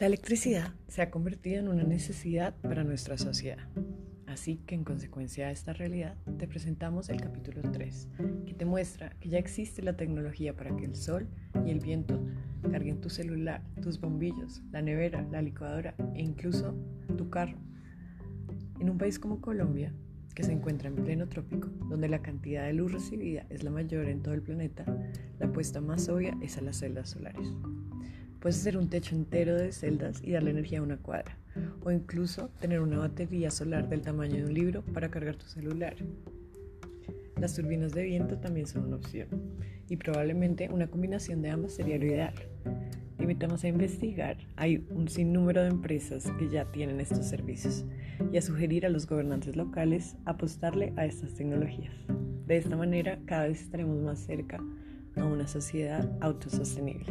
La electricidad se ha convertido en una necesidad para nuestra sociedad. Así que en consecuencia de esta realidad te presentamos el capítulo 3, que te muestra que ya existe la tecnología para que el sol y el viento carguen tu celular, tus bombillos, la nevera, la licuadora e incluso tu carro. En un país como Colombia, que se encuentra en pleno trópico, donde la cantidad de luz recibida es la mayor en todo el planeta, la apuesta más obvia es a las celdas solares. Puedes hacer un techo entero de celdas y darle energía a una cuadra, o incluso tener una batería solar del tamaño de un libro para cargar tu celular. Las turbinas de viento también son una opción, y probablemente una combinación de ambas sería lo ideal. Te invitamos a investigar, hay un sinnúmero de empresas que ya tienen estos servicios, y a sugerir a los gobernantes locales apostarle a estas tecnologías. De esta manera, cada vez estaremos más cerca a una sociedad autosostenible.